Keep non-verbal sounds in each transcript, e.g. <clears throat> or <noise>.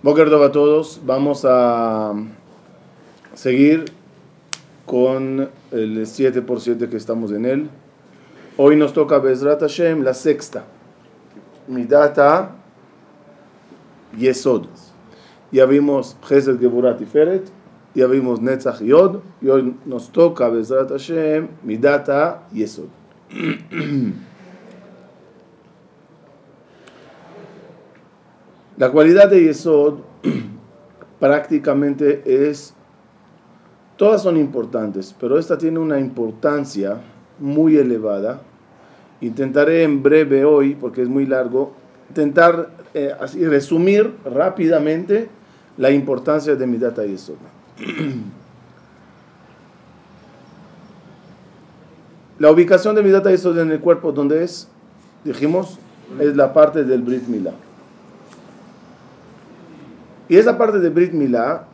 Boker a todos. Vamos a seguir con el 7x7 que estamos en él. Hoy nos toca Bezrat Hashem, la sexta. Midata Yesod. Ya vimos Chesed Geburat y Feret. Ya vimos Netzach Yod. Y hoy nos toca Bezrat Hashem, Midata Yesod. <clears throat> La cualidad de Yesod <clears throat> prácticamente es, todas son importantes, pero esta tiene una importancia muy elevada. Intentaré en breve hoy, porque es muy largo, intentar eh, así, resumir rápidamente la importancia de mi data Yesod. <clears throat> La ubicación de mi data Yesod en el cuerpo, ¿dónde es? Dijimos, es la parte del Brit Milah. Y esa parte de Brit Milá,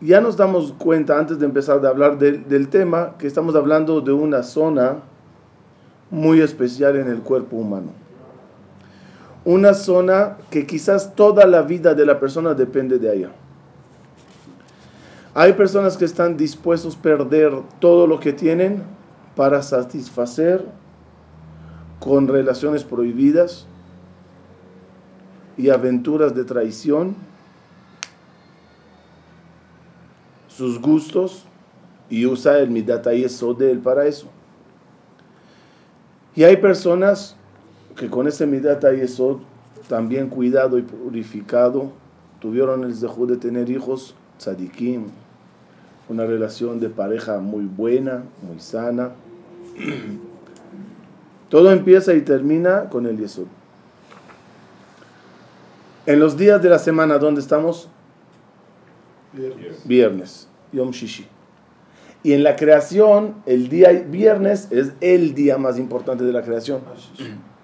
ya nos damos cuenta antes de empezar a hablar del tema que estamos hablando de una zona muy especial en el cuerpo humano. Una zona que quizás toda la vida de la persona depende de ella. Hay personas que están dispuestos a perder todo lo que tienen para satisfacer con relaciones prohibidas, y aventuras de traición, sus gustos y usa el Midat de él para eso. Y hay personas que con ese Midat Yesod, también cuidado y purificado, tuvieron el dejo de tener hijos, tzadikim, una relación de pareja muy buena, muy sana. <clears throat> Todo empieza y termina con el Yesod. En los días de la semana, ¿dónde estamos? Viernes. Viernes, Yom Shishi. Y en la creación, el día viernes es el día más importante de la creación.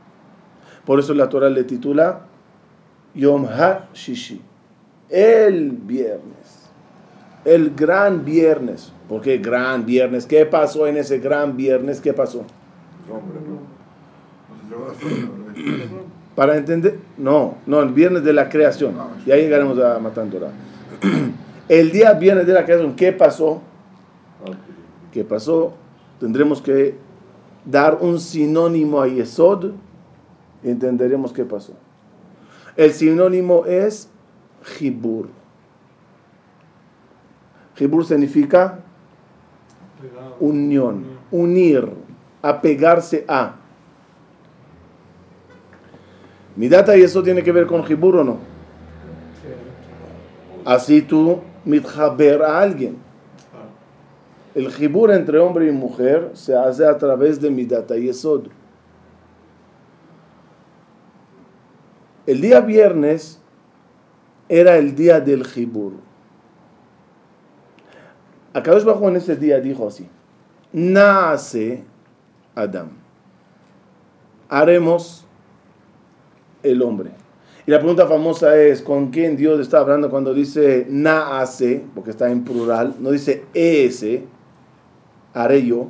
<clears throat> Por eso la Torah le titula Yom Ha-Shishi. El viernes. El gran viernes. ¿Por qué gran viernes? ¿Qué pasó en ese gran viernes? ¿Qué pasó? <clears throat> Para entender, no, no, el viernes de la creación. Y ahí llegaremos a Matandora. <clears throat> El día viernes de la creación, ¿qué pasó? ¿Qué pasó? Tendremos que dar un sinónimo a Yesod y entenderemos qué pasó. El sinónimo es Jibur. Jibur significa unión, unir, apegarse a. Mi data y eso tiene que ver con Jibur o no. Así tú mitjaber a alguien. El Jibur entre hombre y mujer se hace a través de mi data y Yesod. El día viernes era el día del Jibur. Akadosh Bajo en ese día dijo así: Nace Adam. Haremos el hombre. Y la pregunta famosa es, ¿con quién Dios está hablando cuando dice naase, porque está en plural, no dice ese, haré yo?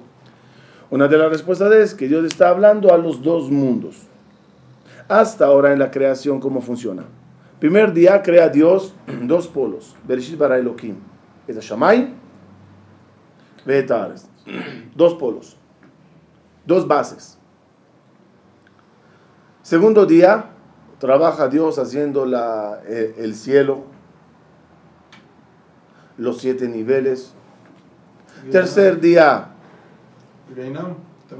Una de las respuestas es que Dios está hablando a los dos mundos. Hasta ahora en la creación, ¿cómo funciona? Primer día crea Dios <clears throat> dos polos, Bereshit bara Elohim, es Shamay, <clears throat> dos polos, dos bases. Segundo día, Trabaja Dios haciendo la, eh, el cielo, los siete niveles. Tercer día.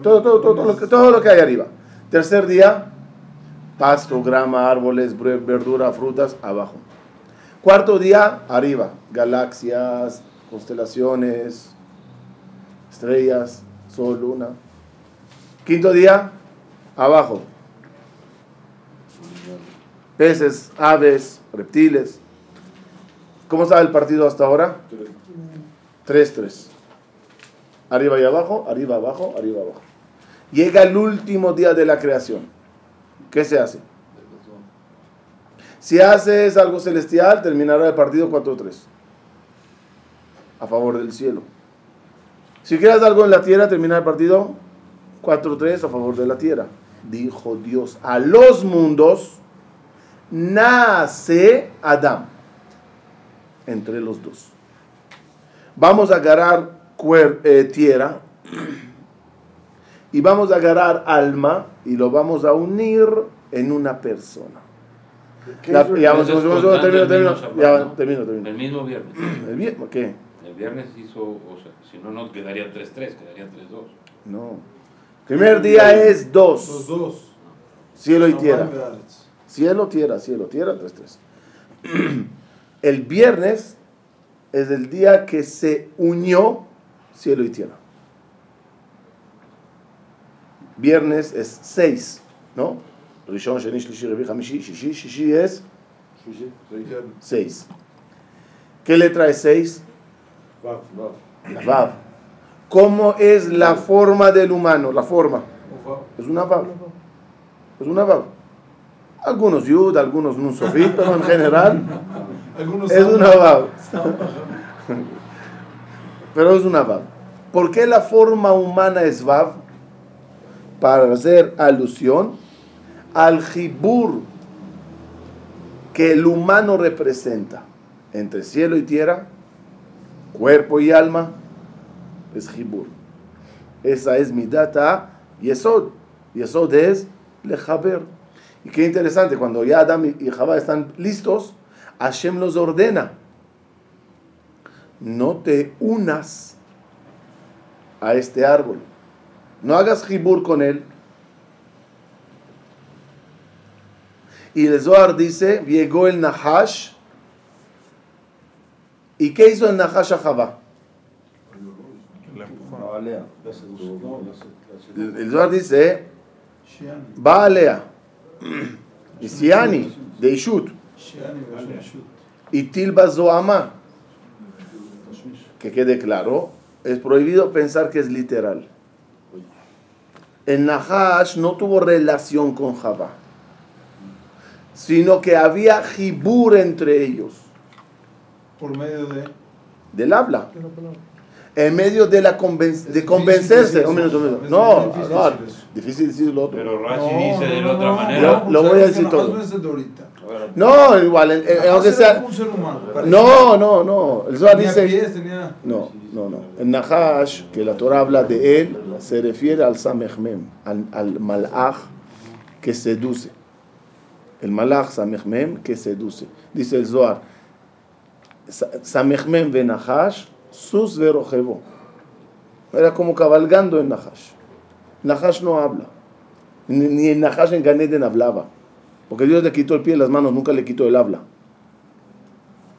Todo, todo, todo, lo que, todo lo que hay arriba. Tercer día, pasto, grama, árboles, verdura, frutas, abajo. Cuarto día, arriba, galaxias, constelaciones, estrellas, sol, luna. Quinto día, abajo, peces, aves, reptiles. ¿Cómo está el partido hasta ahora? 3-3. Arriba y abajo, arriba, abajo, arriba, abajo. Llega el último día de la creación. ¿Qué se hace? Si haces algo celestial, terminará el partido 4-3. A favor del cielo. Si quieres algo en la tierra, termina el partido 4-3 a favor de la tierra. Dijo Dios a los mundos nace Adam. Entre los dos. Vamos a agarrar eh, tierra y vamos a agarrar alma y lo vamos a unir en una persona. ya, vamos, termino, termino, ya, termino, termino. El mismo viernes. <clears throat> ¿El viernes? ¿Qué? El viernes hizo, o sea, si no, no quedaría 3-3, quedaría 3-2. No. Primer día es 2. Los dos. Cielo y tierra. Cielo, tierra, cielo, tierra, 3-3. <clears throat> El viernes es el día que se unió cielo y tierra. Viernes es 6, ¿no? Rishon, Sheni, Shlishi, Revi, Hamishi, Shishi, Shishi es 6. ¿Qué letra es 6? La Vav. ¿Cómo es la forma del humano? La forma. Es una Vav. Es una Vav. Algunos Yud, algunos Nun pero en general <laughs> es una Vav. <laughs> pero es una Vav. ¿Por qué la forma humana es Vav? Para hacer alusión al Jibur que el humano representa entre cielo y tierra, cuerpo y alma, es Jibur. Esa es mi data Yesod. Yesod es Lejaber. Y qué interesante, cuando ya Adam y Jabá están listos, Hashem los ordena. No te unas a este árbol. No hagas jibur con él. Y el Zohar dice, llegó el Nahash. ¿Y qué hizo el Nahash a Jabá? El Zohar dice, va a Lea. Y Siani, de Ishut. Y Tilba Zoama. Que quede claro, es prohibido pensar que es literal. El Nahash no tuvo relación con Jabá, sino que había jibur entre ellos. Por medio de... Del habla. En medio de la de convencerse. Un minuto, un minuto. No, no, difícil decir lo otro. Pero Rashi dice de la otra manera. Lo, voy a decir todo. No, igual, aunque sea. No, no, no. El Zohar dice. No, no, no. En Nahash, que la Torah habla de él, se refiere al Samechmem, al, al Malach que seduce. El Malach Samechmem que seduce. Dice el Zohar. Samechmem ve Nahash, sus verojevo. Era como cabalgando en Nahash. Nahash no habla. Ni en Nahash en Ganeden hablaba. Porque Dios le quitó el pie y las manos, nunca le quitó el habla.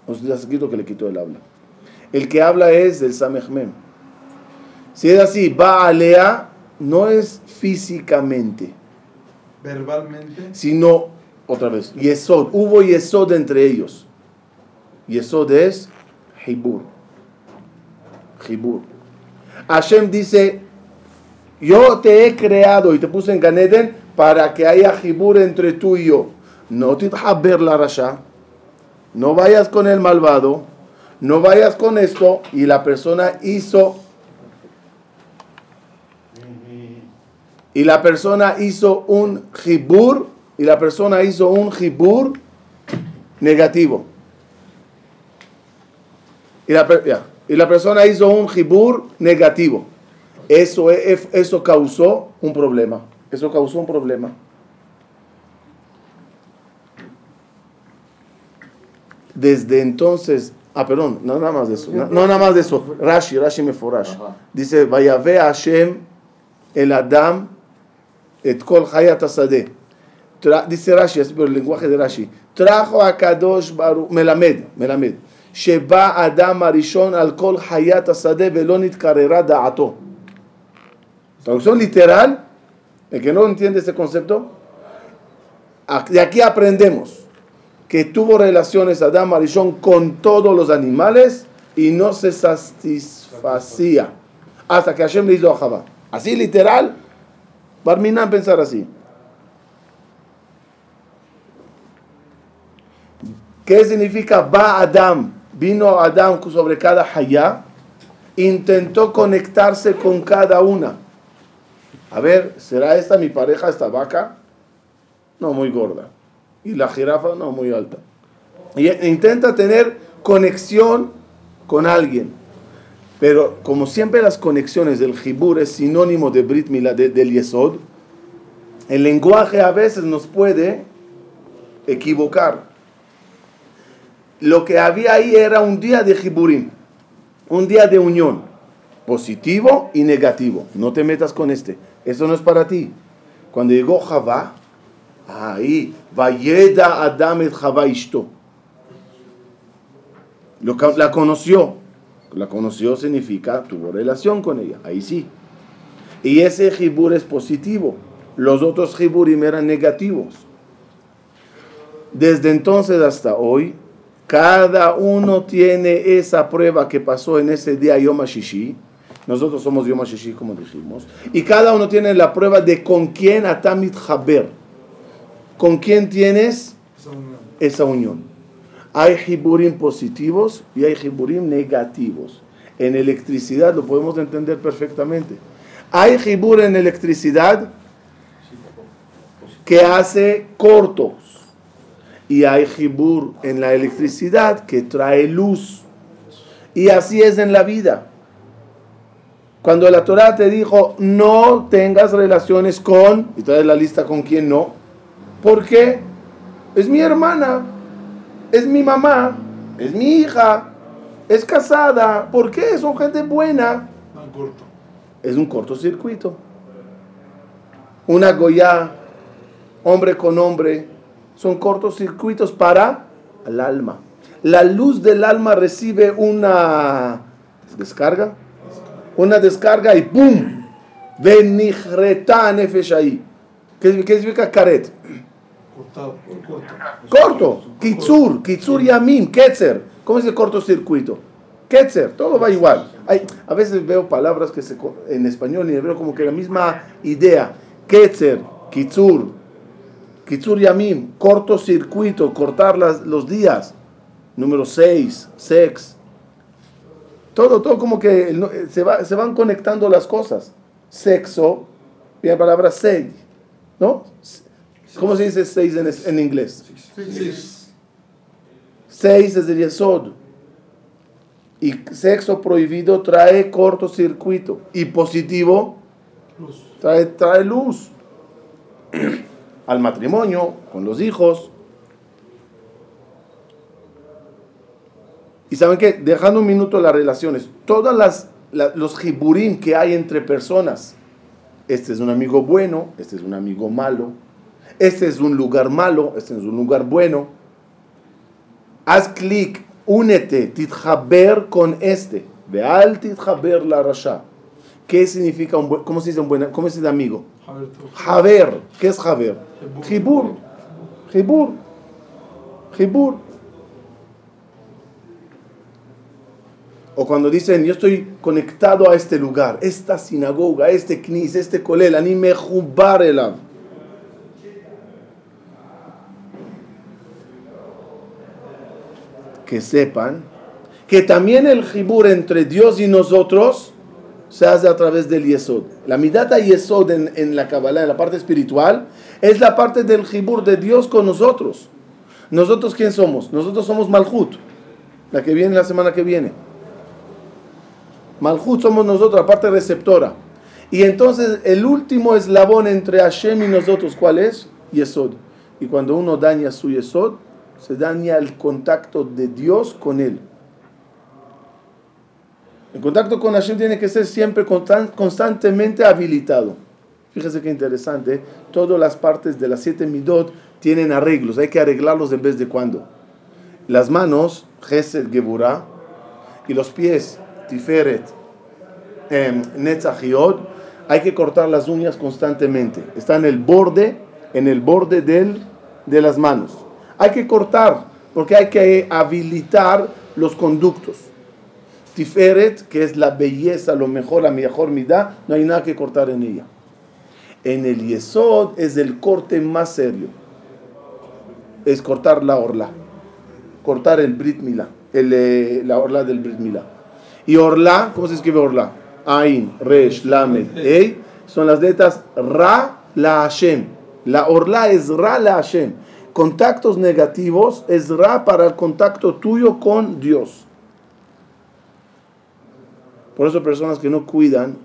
No se quitó que le quitó el habla. El que habla es el Samechmem. Si es así, va a Lea, no es físicamente. Verbalmente. Sino, otra vez, Yesod. Hubo Yesod entre ellos. Yesod es Hibur. Hibur. Hashem dice, yo te he creado y te puse en Ganeden para que haya jibur entre tú y yo. No te ver la rasha, no vayas con el malvado, no vayas con esto. Y la persona hizo. Y la persona hizo un jibur, y la persona hizo un jibur negativo. Y la, y la persona hizo un jibur negativo. Eso, eso causó un problema. Eso causó un problema. Desde entonces, ah, perdón, no nada más de eso, no, nada más de eso. Rashi, Rashi Meforash. Dice, vaya ve Hashem el Adam et kol hayat. Dice Rashi, es por el lenguaje de Rashi. Trajo a Kadosh Baruch, Melamed, Melamed. Sheba Adam Arishon Alcohol Hayat Asadeh Velonit Carrera Da'ato. Traducción literal. El que no entiende este concepto, de aquí aprendemos que tuvo relaciones Adam Arishon con todos los animales y no se satisfacía hasta que Hashem le hizo a Así literal, Barminan pensar así. ¿Qué significa va Adam? Vino Adam sobre cada hayá, intentó conectarse con cada una. A ver, ¿será esta mi pareja, esta vaca? No, muy gorda. Y la jirafa no, muy alta. Y intenta tener conexión con alguien. Pero como siempre las conexiones del jibur es sinónimo de Brit Mila, del Yesod, el lenguaje a veces nos puede equivocar. Lo que había ahí era un día de jiburim, un día de unión, positivo y negativo. No te metas con este, eso no es para ti. Cuando llegó Javá, ahí, Vayeda Adam et Javá Ishto. La conoció. La conoció significa tuvo relación con ella. Ahí sí. Y ese jibur es positivo. Los otros jiburim eran negativos. Desde entonces hasta hoy, cada uno tiene esa prueba que pasó en ese día Yom HaShishi. Nosotros somos Yom HaShishi, como dijimos. Y cada uno tiene la prueba de con quién Atamit Haber. ¿Con quién tienes esa unión? Hay jiburim positivos y hay jiburim negativos. En electricidad lo podemos entender perfectamente. Hay jibur en electricidad que hace cortos. Y hay jibur en la electricidad que trae luz. Y así es en la vida. Cuando la Torah te dijo, no tengas relaciones con, y traes la lista con quién no, ¿por qué? Es mi hermana, es mi mamá, es mi hija, es casada. ¿Por qué? Son gente buena. Es un cortocircuito. Una goya, hombre con hombre, son cortocircuitos para el alma. La luz del alma recibe una descarga, una descarga y ¡pum! ahí. ¿Qué significa caret? Cortado, corto. Kitsur, Kitsur Yamim, Ketzer. ¿Cómo es el cortocircuito? Ketzer, todo va igual. Hay, a veces veo palabras que se, en español y veo como que la misma idea. Ketzer, Kitsur, Kitsur Yamim, cortocircuito, cortar las, los días. Número 6, sex. Todo, todo como que se, va, se van conectando las cosas. Sexo, la palabra seg, ¿no? ¿Cómo se dice seis en, en inglés? Seis es el yesod. Y sexo prohibido trae cortocircuito. Y positivo trae, trae luz. Al matrimonio, con los hijos. Y saben que, dejando un minuto las relaciones, todas las, los jiburín que hay entre personas, este es un amigo bueno, este es un amigo malo, este es un lugar malo, este es un lugar bueno. Haz clic, únete, titjaber con este. Veal titjaber la rasha. ¿Qué significa un buen, cómo se dice un buen, cómo se dice amigo? Jaber. ¿Qué es Jaber? Jibur. Jibur. Jibur. O cuando dicen, yo estoy conectado a este lugar, esta sinagoga, este knis, este kolel, anime jubar elam. que sepan que también el jibur entre Dios y nosotros se hace a través del yesod. La midata yesod en, en la Kabbalah, en la parte espiritual, es la parte del jibur de Dios con nosotros. ¿Nosotros quién somos? Nosotros somos Malhut, la que viene la semana que viene. Malhut somos nosotros, la parte receptora. Y entonces el último eslabón entre Hashem y nosotros, ¿cuál es? Yesod. Y cuando uno daña su Yesod, se daña el contacto de Dios con él. El contacto con Hashem tiene que ser siempre constantemente habilitado. Fíjese qué interesante, todas las partes de las siete midot tienen arreglos, hay que arreglarlos en vez de cuando. Las manos, Gesed Geburah, y los pies, Tiferet, eh, hay que cortar las uñas constantemente. Está en el borde, en el borde del, de las manos. Hay que cortar, porque hay que habilitar los conductos. Tiferet, que es la belleza, lo mejor, la mejor mida, no hay nada que cortar en ella. En el Yesod es el corte más serio. Es cortar la orla. Cortar el Brit Mila. Eh, la orla del Brit Mila. Y orla, ¿cómo se escribe orla? Ain, Resh, Lamed, Ey. Son las letras Ra, La Hashem. La orla es Ra, La Hashem contactos negativos es Ra para el contacto tuyo con Dios. Por eso personas que no cuidan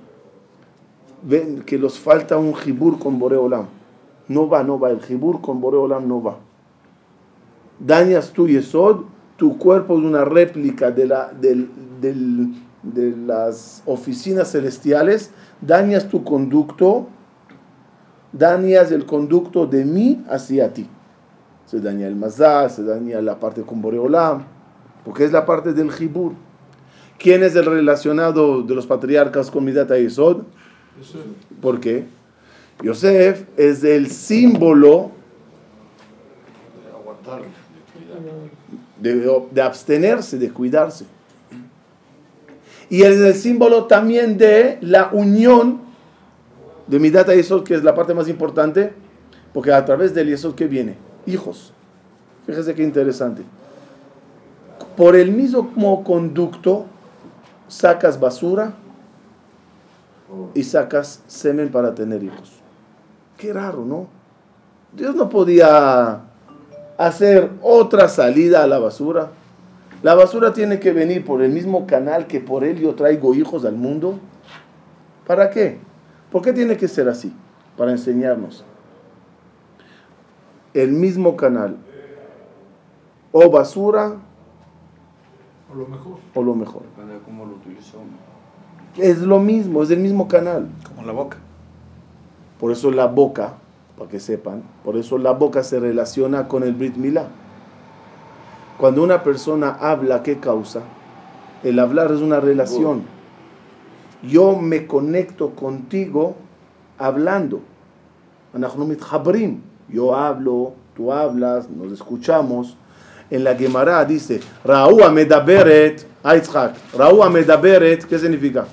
ven que los falta un jibur con Boreolam. No va, no va. El jibur con Boreolam no va. Dañas tu Yesod, tu cuerpo es una réplica de, la, de las oficinas celestiales. Dañas tu conducto, dañas el conducto de mí hacia ti. Se daña el mazal, se daña la parte con Boreolam, porque es la parte del jibur. ¿Quién es el relacionado de los patriarcas con Midata y Yesod? ¿Por qué? Yosef es el símbolo de, abstenerse, de cuidarse. Y es el símbolo también de la unión de Midata y Yesod, que es la parte más importante, porque a través del Yesod que viene, hijos. Fíjese qué interesante. Por el mismo conducto sacas basura y sacas semen para tener hijos. Qué raro, ¿no? Dios no podía hacer otra salida a la basura. La basura tiene que venir por el mismo canal que por él yo traigo hijos al mundo. ¿Para qué? ¿Por qué tiene que ser así? Para enseñarnos. El mismo canal. O basura. O lo mejor. O lo mejor. Es lo mismo, es el mismo canal. Como la boca. Por eso la boca, para que sepan, por eso la boca se relaciona con el Brit Milá. Cuando una persona habla, ¿qué causa? El hablar es una relación. Yo me conecto contigo hablando. Yo hablo, tú hablas, nos escuchamos. En la Gemara dice, Raúa medaberet, Aitzhak, Raúa medaberet, ¿qué significa?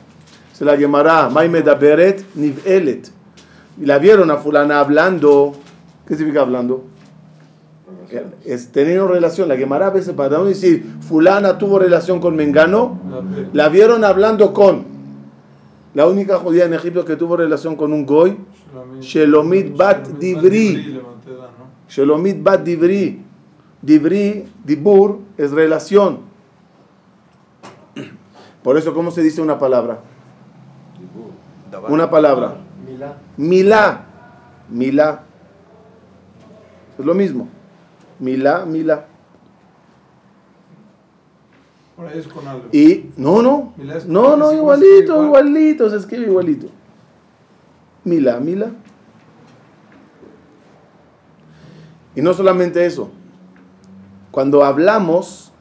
Se la Gemara, Mai medaberet, nivelet. Y la vieron a fulana hablando, ¿qué significa hablando? Es teniendo relación. La Gemara a veces para no decir, fulana tuvo relación con Mengano, la vieron hablando con. La única judía en Egipto que tuvo relación con un goy, Shelomit Bat Divri. Shelomit Bat Divri. Divri, Dibur, es relación. Por eso, ¿cómo se dice una palabra? Una palabra. Milá. Milá. Es lo mismo. Milá, milá. Y no, no. No, no, igualito, igualito. Se escribe igualito. Milá, milá. Y no solamente eso. Cuando hablamos,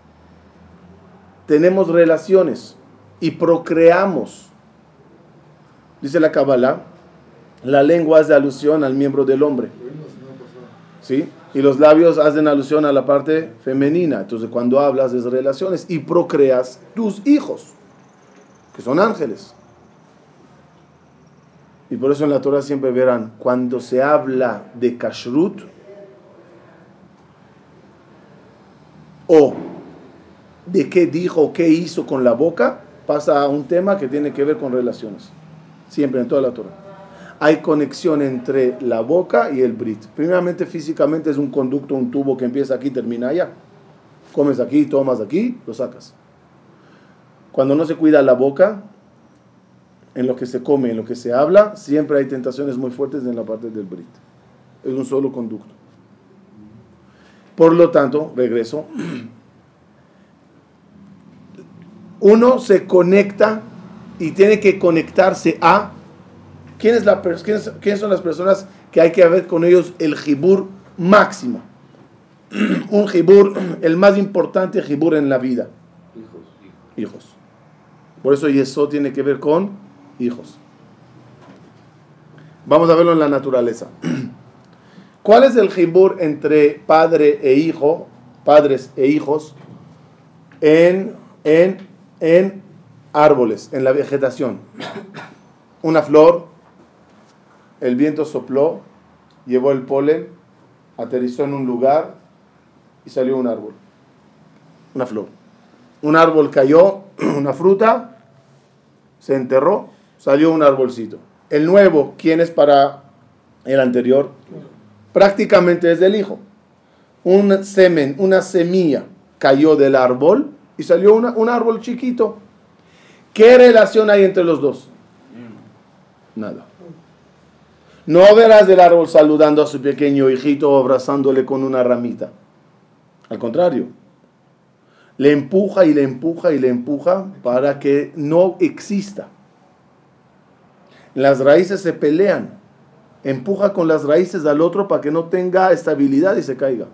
tenemos relaciones y procreamos. Dice la Kabbalah, la lengua hace alusión al miembro del hombre. ¿Sí? Y los labios hacen alusión a la parte femenina. Entonces, cuando hablas de relaciones y procreas tus hijos, que son ángeles. Y por eso en la Torah siempre verán, cuando se habla de kashrut o de qué dijo, qué hizo con la boca, pasa a un tema que tiene que ver con relaciones. Siempre en toda la Torah. Hay conexión entre la boca y el brit. Primeramente, físicamente es un conducto, un tubo que empieza aquí y termina allá. Comes aquí, tomas aquí, lo sacas. Cuando no se cuida la boca, en lo que se come, en lo que se habla, siempre hay tentaciones muy fuertes en la parte del brit. Es un solo conducto. Por lo tanto, regreso, uno se conecta y tiene que conectarse a ¿quién es la, quiénes, quiénes son las personas que hay que haber con ellos el jibur máximo. <clears throat> Un jibur, <clears throat> el más importante jibur en la vida. Hijos. Hijos. Por eso eso tiene que ver con hijos. Vamos a verlo en la naturaleza. <clears throat> ¿Cuál es el jibur entre padre e hijo, padres e hijos, en, en, en árboles, en la vegetación? Una flor, el viento sopló, llevó el polen, aterrizó en un lugar y salió un árbol, una flor. Un árbol cayó, <clears throat> una fruta, se enterró, salió un arbolcito. El nuevo, ¿quién es para el anterior? Prácticamente es del hijo. un semen, una semilla cayó del árbol y salió un árbol chiquito. ¿Qué relación hay entre los dos? Nada. No verás del árbol saludando a su pequeño hijito o abrazándole con una ramita. Al contrario, le empuja y le empuja y le empuja para que no exista. Las raíces se pelean. Empuja con las raíces al otro para que no tenga estabilidad y se caiga.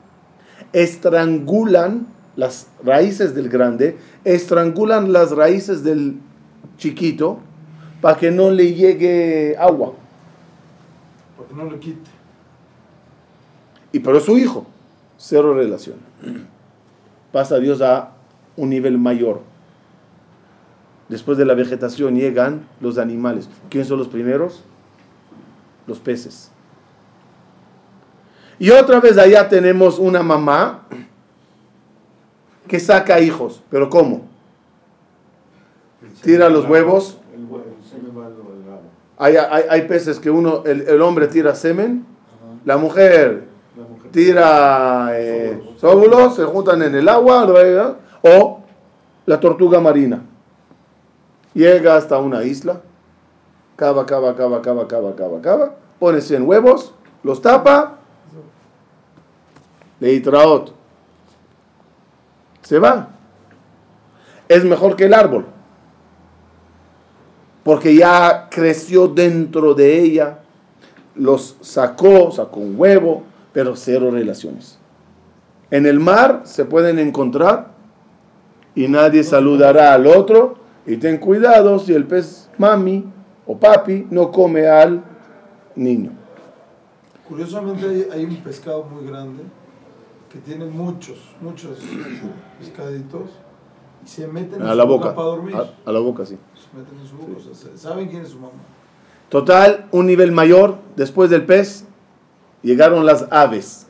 Estrangulan las raíces del grande, estrangulan las raíces del chiquito para que no le llegue agua. Para que no le quite. Y pero su hijo, cero relación. <clears throat> Pasa Dios a un nivel mayor. Después de la vegetación llegan los animales. ¿Quiénes son los primeros? Los peces. Y otra vez allá tenemos una mamá que saca hijos. ¿Pero cómo? Tira los huevos. Hay, hay, peces que uno, el, hombre tira semen, la mujer tira eh, óvulos, se juntan en el agua, o la tortuga marina. Llega hasta una isla, cava, cava, cava, cava, cava, cava, cava, pone 100 huevos, los tapa, leitraot, se va. Es mejor que el árbol, porque ya creció dentro de ella, los sacó, sacó un huevo, pero cero relaciones. En el mar se pueden encontrar y nadie saludará al otro y ten cuidado si el pez mami o papi no come al niño. Curiosamente hay, un pescado muy grande que tiene muchos, muchos pescaditos y se meten en la boca, para dormir. A, la boca, sí. Se meten en su boca, saben quién es su mamá. Total, un nivel mayor, después del pez, llegaron las aves.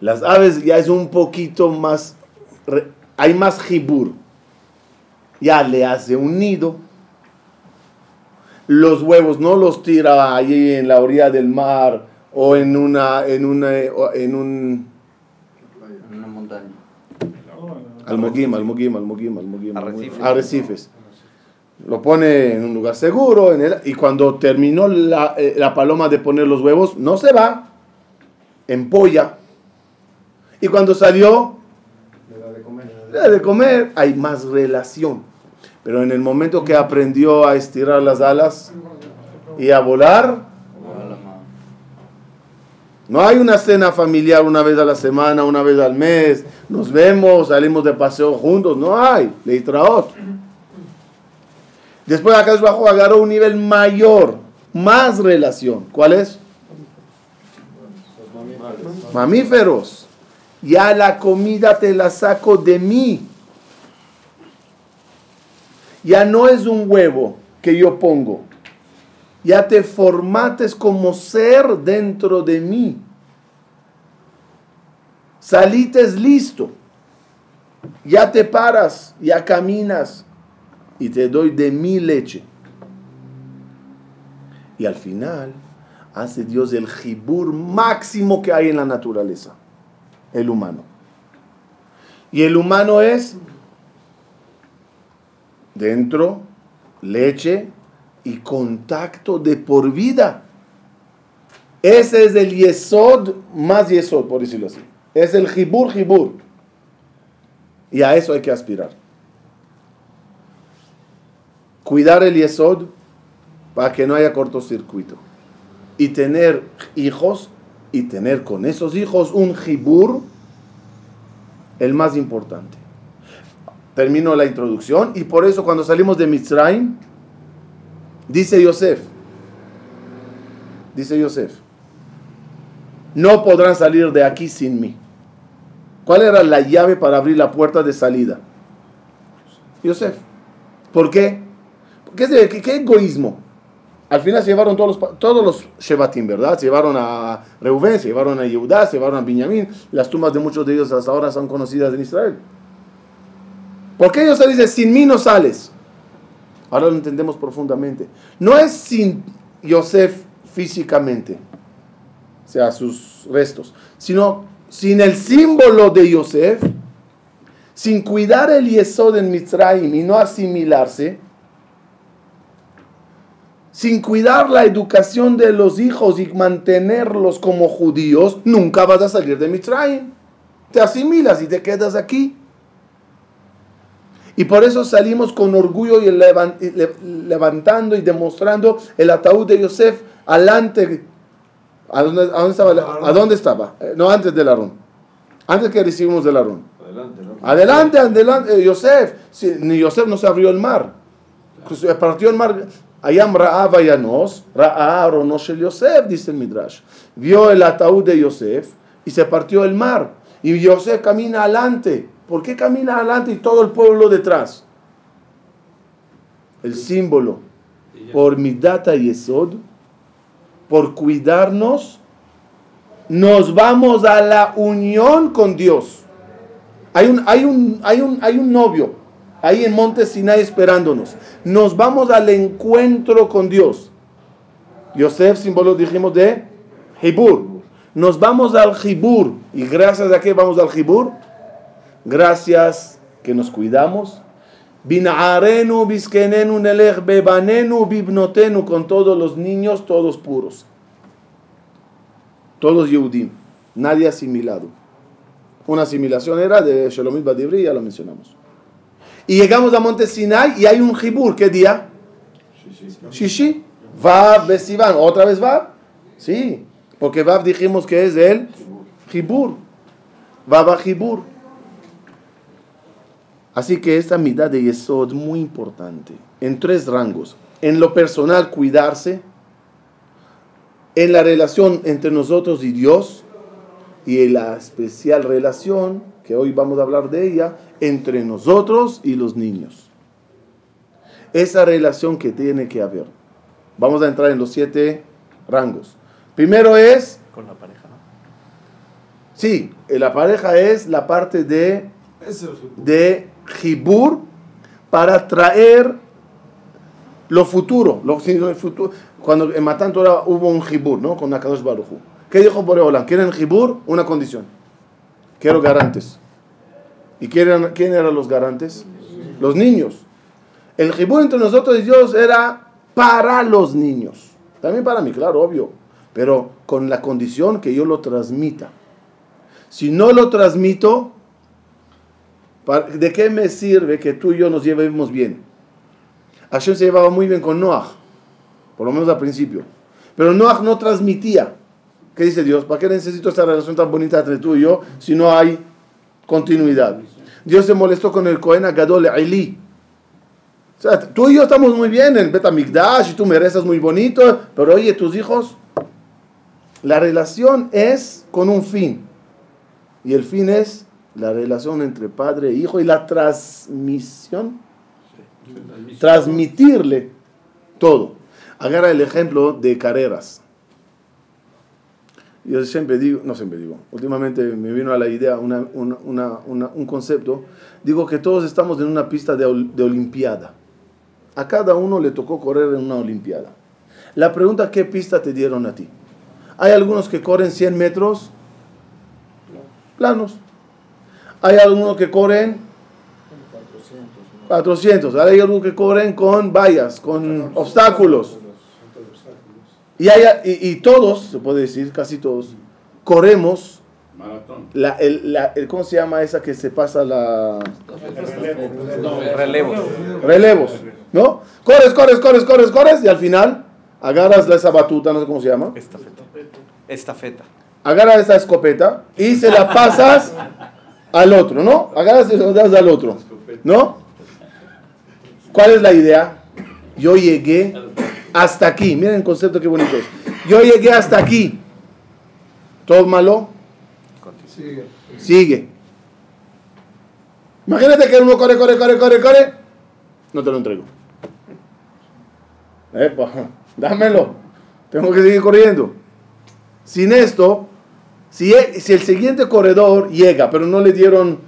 Las aves ya es un poquito más, hay más jibur ya le hace un nido. Los huevos no los tira allí en la orilla del mar o en una en una en un una montaña. Almoguim, almoguim, almoguim, almoguim, arrecifes. Lo pone en un lugar seguro en el, y cuando terminó la, eh, la paloma de poner los huevos, no se va, empolla. Y cuando salió, de comer, hay más relación. Pero en el momento que aprendió a estirar las alas y a volar, no hay una cena familiar una vez a la semana, una vez al mes, nos vemos, salimos de paseo juntos, no hay, leitraot. Después acá bajo agarró un nivel mayor, más relación. ¿Cuál es? Mamíferos ya la comida te la saco de mí. Ya no es un huevo que yo pongo. Ya te formates como ser dentro de mí. Salites listo. Ya te paras, ya caminas y te doy de mi leche. Y al final hace Dios el jibur máximo que hay en la naturaleza el humano. Y el humano es dentro, leche y contacto de por vida. Ese es el yesod más yesod, por decirlo así. Es el jibur jibur. Y a eso hay que aspirar. Cuidar el yesod para que no haya cortocircuito. Y tener hijos y tener con esos hijos un jibur, el más importante. Termino la introducción y por eso cuando salimos de Mitzrayim, dice Yosef, dice no podrán salir de aquí sin mí. ¿Cuál era la llave para abrir la puerta de salida? Yosef. ¿Por qué? ¿Qué, qué, qué egoísmo? Al final se llevaron todos los, todos los ¿verdad? Se llevaron a Reuben, se llevaron a Yehudá, se llevaron a Benjamín. Las tumbas de muchos de ellos hasta ahora son conocidas en Israel. ¿Por qué Dios se dice, sin mí no sales? Ahora lo entendemos profundamente. No es sin Yosef físicamente, o sea, sus restos, sino sin el símbolo de Yosef, sin cuidar el Yesod en Mitzrayim y no asimilarse, sin cuidar la educación de los hijos y mantenerlos como judíos, nunca vas a salir de Mitzrayim. Te asimilas y te quedas aquí. Y por eso salimos con orgullo y levantando y demostrando el ataúd de Yosef alante. ¿A dónde, estaba? ¿A dónde estaba? Eh, no, antes del Arón. Antes que recibimos del Arón. Adelante, ¿no? Adelante, adelante. Eh, Yosef. ni Yosef no se abrió el mar. Se partió el mar. Ayam Ra'a Vayanos, Ra'a Aronos el Yosef, dice el Midrash. Vio el ataúd de Yosef y se partió el mar. Y Yosef camina adelante. ¿Por qué camina adelante y todo el pueblo detrás? El símbolo. Por Midata Yesod, por cuidarnos, nos vamos a la unión con Dios. Hay un, hay un, hay un, hay un novio ahí en Monte Sinai esperándonos. Nos vamos al encuentro con Dios. Yosef, símbolo, dijimos, de Hibur. Nos vamos al Hibur. ¿Y gracias a qué vamos al Hibur? Gracias que nos cuidamos. Binarenu, biskenenu, nelech, bebanenu, bibnotenu, con todos los niños, todos puros. Todos Yehudim. Nadie asimilado. Una asimilación era de Shalomit Badibri, ya lo mencionamos. Y llegamos a Monte Sinai y hay un Jibur. ¿Qué día? Shishi. Vav Besivan. ¿Otra vez Vav? Sí. Porque Vav dijimos que es el Jibur. Vav Jibur. Así que esta mitad de Yesod es muy importante, en tres rangos. En lo personal, cuidarse. En la relación entre nosotros y Dios. Y en la especial relación, que hoy vamos a hablar de ella, entre nosotros y los niños. Esa relación que tiene que haber. Vamos a entrar en los siete rangos. Primero es... Con la pareja, ¿no? Sí, la pareja es la parte de... De Jibur para traer lo futuro, lo, futuro. Cuando en Torah hubo un Jibur, ¿no? Con Akadosh Baruchu. ¿Qué dijo Boreolam? ¿Quieren Jibur? Una condición. Quiero garantes. ¿Y quién eran, quién eran los garantes? Los niños. El Jibur entre nosotros y Dios era para los niños. También para mí, claro, obvio. Pero con la condición que yo lo transmita. Si no lo transmito, ¿De qué me sirve que tú y yo nos llevemos bien? Hashem se llevaba muy bien con Noah, por lo menos al principio. Pero Noah no transmitía. ¿Qué dice Dios? ¿Para qué necesito esta relación tan bonita entre tú y yo si no hay continuidad? Dios se molestó con el Cohen Gadol Eli. O sea, tú y yo estamos muy bien en Betamigdash y tú me rezas muy bonito, pero oye, tus hijos, la relación es con un fin. Y el fin es la relación entre padre e hijo y la transmisión. Transmitirle todo. Agarra el ejemplo de carreras. Yo siempre digo, no siempre digo, últimamente me vino a la idea un concepto. Digo que todos estamos en una pista de, de Olimpiada. A cada uno le tocó correr en una Olimpiada. La pregunta, ¿qué pista te dieron a ti? Hay algunos que corren 100 metros planos. Hay algunos que corren 400. Hay algunos que corren con vallas, con obstáculos. Y, hay, y, todos, se puede decir, casi todos, corremos. La, el, ¿Cómo se llama esa que se pasa la... Relevos. Relevos. ¿No? Corres, corres, corres, corres, corres y al final agarras esa batuta, no sé cómo se llama. Estafeta. Estafeta. Agarras esa escopeta y se la pasas al otro, ¿no? Agarras y das al otro, ¿no? ¿Cuál es la idea? Yo llegué hasta aquí. Miren el concepto qué bonito es. Yo llegué hasta aquí. ¿Todo malo? Sigue. Sigue. Imagínate que uno corre, corre, corre, corre, corre. No te lo entrego. Epa, dámelo. Tengo que seguir corriendo. Sin esto, si, e, si el siguiente corredor llega, pero no le dieron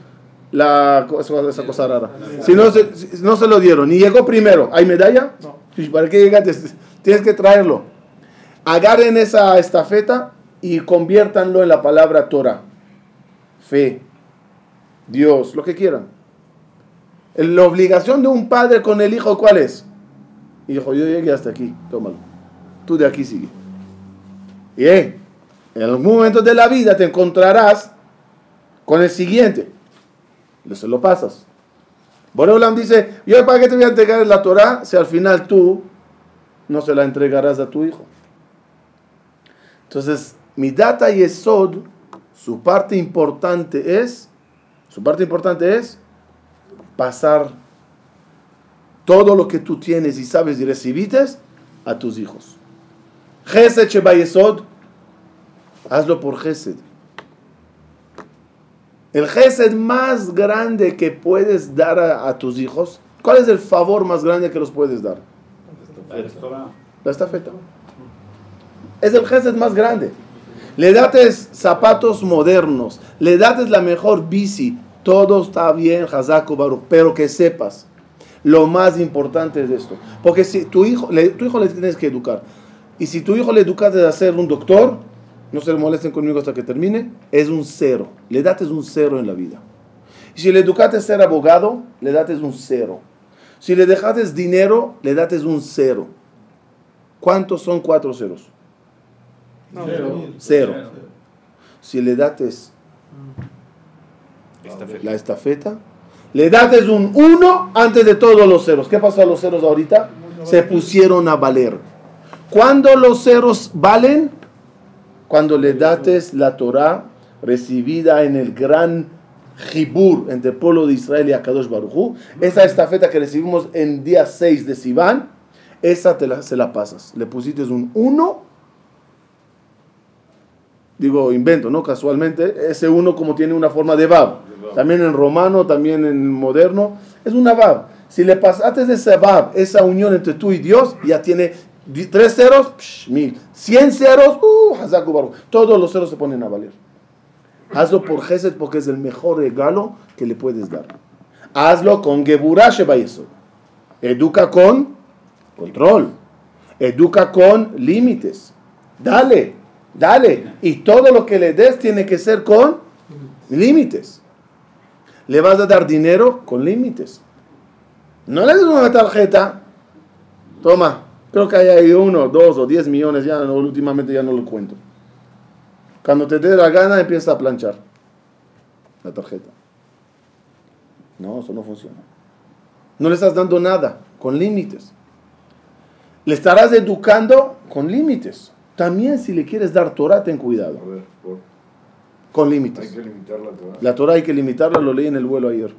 la, esa cosa rara, si no, se, no se lo dieron, ni llegó primero, ¿hay medalla? No. ¿Para qué llegaste? Tienes que traerlo. Agarren esa estafeta y conviértanlo en la palabra Torah. fe, Dios, lo que quieran. La obligación de un padre con el hijo, ¿cuál es? Hijo, yo llegué hasta aquí, tómalo. Tú de aquí sigue. Y en algún momento de la vida te encontrarás con el siguiente. Se lo pasas. Boreolam dice, yo para qué te voy a entregar la Torah si al final tú no se la entregarás a tu hijo. Entonces, mi data y Esod, su parte importante es, su parte importante es pasar todo lo que tú tienes y sabes y recibiste a tus hijos. Gesed Yesod, hazlo por Gesed. El Gesed más grande que puedes dar a, tus hijos, ¿cuál es el favor más grande que los puedes dar? La estafeta. Es el Gesed más grande. Le dates zapatos modernos, le dates la mejor bici, todo está bien, Hazaku Baruch, pero que sepas, lo más importante es esto. Porque si tu hijo, le, tu hijo le tienes que educar, y si tu hijo le educas de hacer un doctor, no se molesten conmigo hasta que termine, es un cero. Le dates un cero en la vida. Y si le educaste ser abogado, le dates un cero. Si le dejaste dinero, le dates un cero. ¿Cuántos son cuatro ceros? cero. Si le dates la estafeta, le dates un uno antes de todos los ceros. ¿Qué pasó a los ceros ahorita? Se pusieron a valer. ¿Cuándo los ceros valen? Cuando le dates la Torah recibida en el gran Jibur entre el pueblo de Israel y Akadosh Baruchu, esa estafeta que recibimos en día 6 de Sivan, esa te la, se la pasas. Le pusiste un 1, digo, invento, ¿no? Casualmente, ese 1 como tiene una forma de Bab, también en romano, también en moderno, es una Bab. Si le pasaste ese Bab, esa unión entre tú y Dios, ya tiene Tres ceros, mil. Cien ceros, uh, todos los ceros se ponen a valer. Hazlo por Gesed porque es el mejor regalo que le puedes dar. Hazlo con Geburah eso. Educa con control. Educa con límites. Dale, dale. Y todo lo que le des tiene que ser con límites. Le vas a dar dinero con límites. No le des una tarjeta. Toma, Creo que hay uno, dos o diez millones, ya últimamente ya no lo cuento. Cuando te dé la gana, empieza a planchar la tarjeta. No, eso no funciona. No le estás dando nada, con límites. Le estarás educando con límites. También si le quieres dar Torah, ten cuidado. Con límites. Hay que limitar la Torah. La Torah hay que limitarla, lo leí en el vuelo ayer.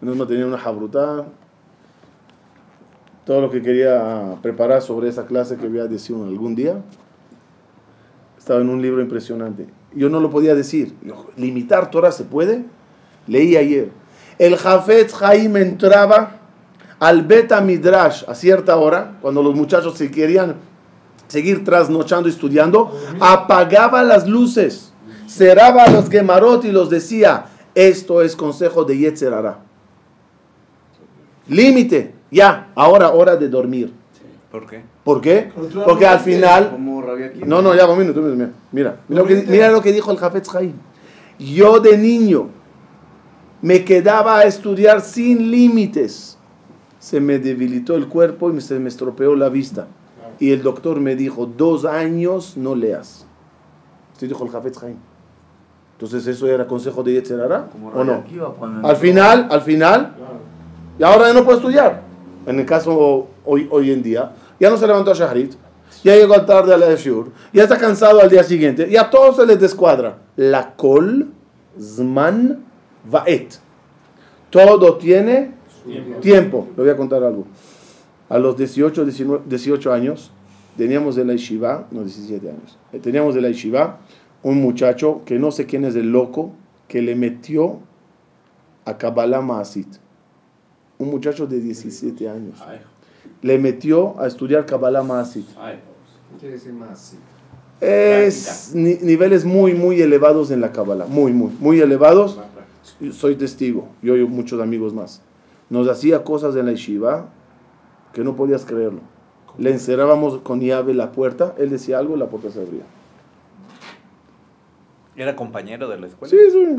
No tenía una jabruta, todo lo que quería preparar sobre esa clase que voy a algún día, estaba en un libro impresionante. Yo no lo podía decir. ¿Limitar Torah se puede? Leí ayer. El Jafet Haim entraba al Beta Midrash a cierta hora, cuando los muchachos se querían seguir trasnochando estudiando, apagaba las luces, cerraba los gemarot y los decía, esto es consejo de Yetzerara. Límite. Ya, ahora hora de dormir. ¿Por qué? ¿Por qué? Porque al final... No, no, ya, un minuto, mira. Mira, mira, lo que, mira lo que dijo el Jafetz Haim. Yo de niño me quedaba a estudiar sin límites. Se me debilitó el cuerpo y se me estropeó la vista. Y el doctor me dijo, dos años no leas. Así dijo el Jafetz Haim. Entonces, ¿eso era consejo de Yetzerara? ¿O no? Al final, al final, y ahora ya no puedo estudiar en el caso hoy, hoy en día, ya no se levantó a Shahrit, ya llegó tarde a la Shur, ya está cansado al día siguiente, y a todos se les descuadra. La col, zman, vaet. Todo tiene tiempo. Le voy a contar algo. A los 18, 18 años, teníamos de la Yeshiva, no 17 años, eh, teníamos de la Yeshiva un muchacho que no sé quién es el loco, que le metió a Kabbalah Maasit un muchacho de 17 años. Le metió a estudiar Kabbalah Maasit. Es niveles muy, muy elevados en la Kabbalah. Muy, muy, muy elevados. Soy testigo. Yo y muchos amigos más. Nos hacía cosas en la yeshiva que no podías creerlo. Le encerrábamos con llave la puerta. Él decía algo, la puerta se abría. ¿Era compañero de la escuela? Sí, sí.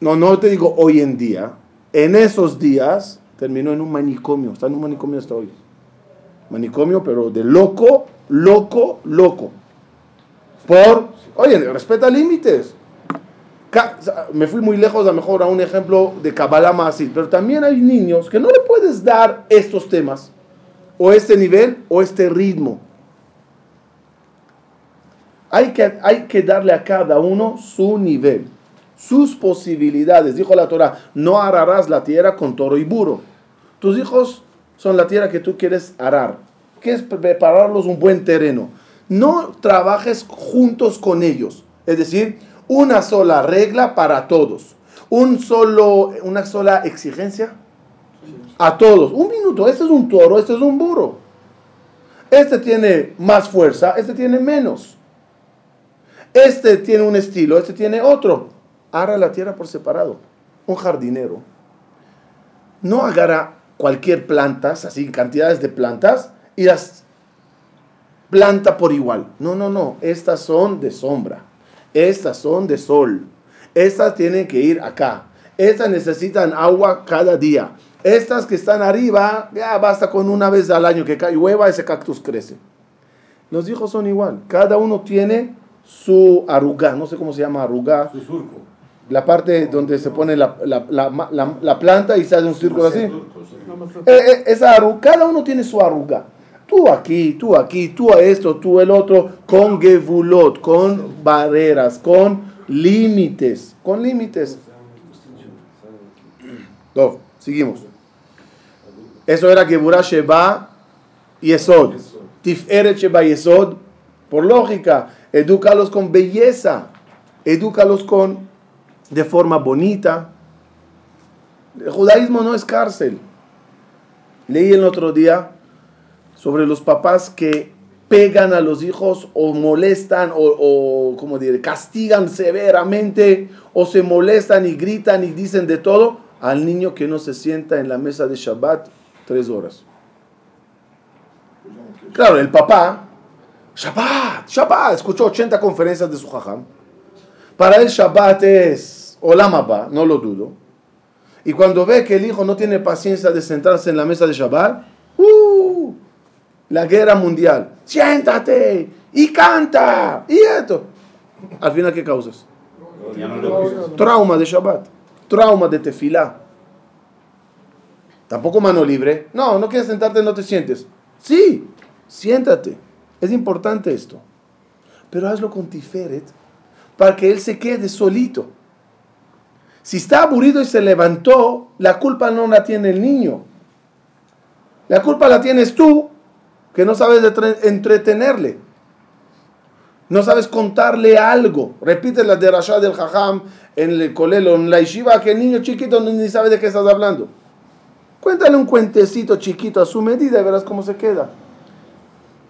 No, no te digo hoy en día. En esos días terminó en un manicomio. Está en un manicomio hasta hoy. Manicomio, pero de loco, loco, loco. Por, oye, respeta límites. Me fui muy lejos, a lo mejor a un ejemplo de Kabbalah así, pero también hay niños que no le puedes dar estos temas, o este nivel, o este ritmo. Hay que, hay que darle a cada uno su nivel, sus posibilidades. Dijo la Torah, no ararás la tierra con toro y burro. Tus hijos son la tierra que tú quieres arar. Quieres prepararlos un buen terreno. No trabajes juntos con ellos. Es decir, una sola regla para todos. Un solo, una sola exigencia a todos. Un minuto, este es un toro, este es un burro. Este tiene más fuerza, este tiene menos. Este tiene un estilo, este tiene otro. Ara la tierra por separado. Un jardinero no agarra cualquier plantas, así cantidades de plantas, y las planta por igual. No, no, no. Estas son de sombra. Estas son de sol. Estas tienen que ir acá. Estas necesitan agua cada día. Estas que están arriba, ya basta con una vez al año que cae hueva, ese cactus crece. Los hijos son igual. Cada uno tiene su arruga. No sé cómo se llama arruga. Su surco. La parte donde se pone la, planta y se hace un círculo así. Eh, eh, esa arruga, cada uno tiene su arruga. Tú aquí, tú aquí, tú a esto, tú el otro, con gevulot, con barreras, con límites, con límites. No, seguimos. Eso era Geburah Sheba y Esod. Tiferet Sheba y Esod, por lógica, edúcalos con belleza, edúcalos con, de forma bonita. El judaísmo no es cárcel. Leí el otro día sobre los papás que pegan a los hijos o molestan o, como diré, castigan severamente o se molestan y gritan y dicen de todo al niño que no se sienta en la mesa de Shabbat tres horas. Claro, el papá, Shabbat, Shabbat, escuchó 80 conferencias de su jajam. Para él Shabbat es Olamaba, no lo dudo. Y cuando ve que el hijo no tiene paciencia de sentarse en la mesa de Shabbat, ¡uh! la guerra mundial. Siéntate y canta y esto. Al final, ¿qué causas? Trauma de Shabbat, trauma de tefilá. Tampoco mano libre. No, no quieres sentarte, no te sientes. Sí, siéntate. Es importante esto. Pero hazlo con Tiferet para que él se quede solito. Si está aburrido y se levantó, la culpa no la tiene el niño. La culpa la tienes tú que no sabes entretenerle. No sabes contarle algo. Repite la de Rashad del Jajam en el colelo, en la yeshiva, que el niño chiquito ni sabe de qué estás hablando. Cuéntale un cuentecito chiquito a su medida y verás cómo se queda.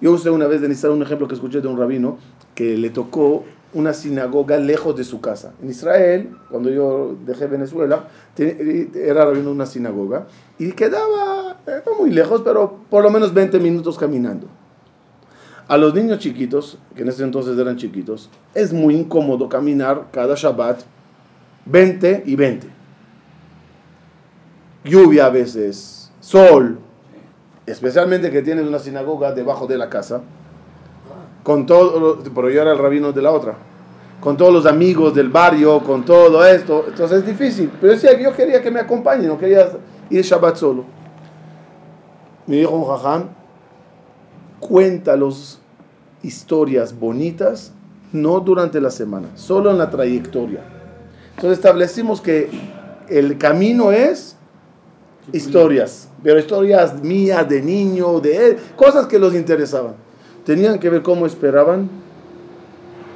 Yo usé una vez de un ejemplo que escuché de un rabino que le tocó una sinagoga lejos de su casa. En Israel, cuando yo dejé Venezuela, era rabino una sinagoga y quedaba eh, no muy lejos, pero por lo menos 20 minutos caminando. A los niños chiquitos, que en ese entonces eran chiquitos, es muy incómodo caminar cada Shabbat 20 y 20. Lluvia a veces, sol, especialmente que tienes una sinagoga debajo de la casa con todo, pero yo era el rabino de la otra, con todos los amigos del barrio, con todo esto, entonces es difícil. Pero decía que yo quería que me acompañe, no quería ir Shabbat solo. Me dijo un jajam, cuenta las historias bonitas, no durante la semana, solo en la trayectoria. Entonces establecimos que el camino es historias, pero historias mías, de niño, de él, cosas que los interesaban tenían que ver cómo esperaban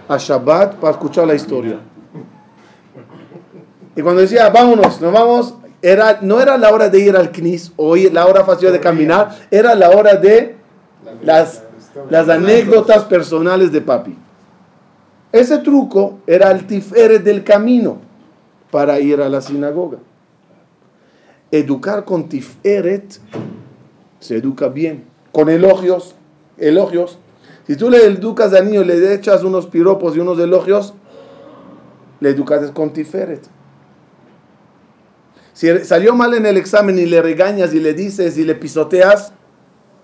a Shabbat para escuchar la historia. Y cuando decía, vámonos, nos vamos, era, no era la hora de ir al Knis o la hora fácil de caminar, era la hora de las, las anécdotas personales de papi. Ese truco era el tiferet del camino para ir a la sinagoga. Educar con tiferet se educa bien, con elogios elogios. Si tú le educas al niño, le echas unos piropos y unos elogios, le educates con Tiferet. Si salió mal en el examen y le regañas y le dices y le pisoteas,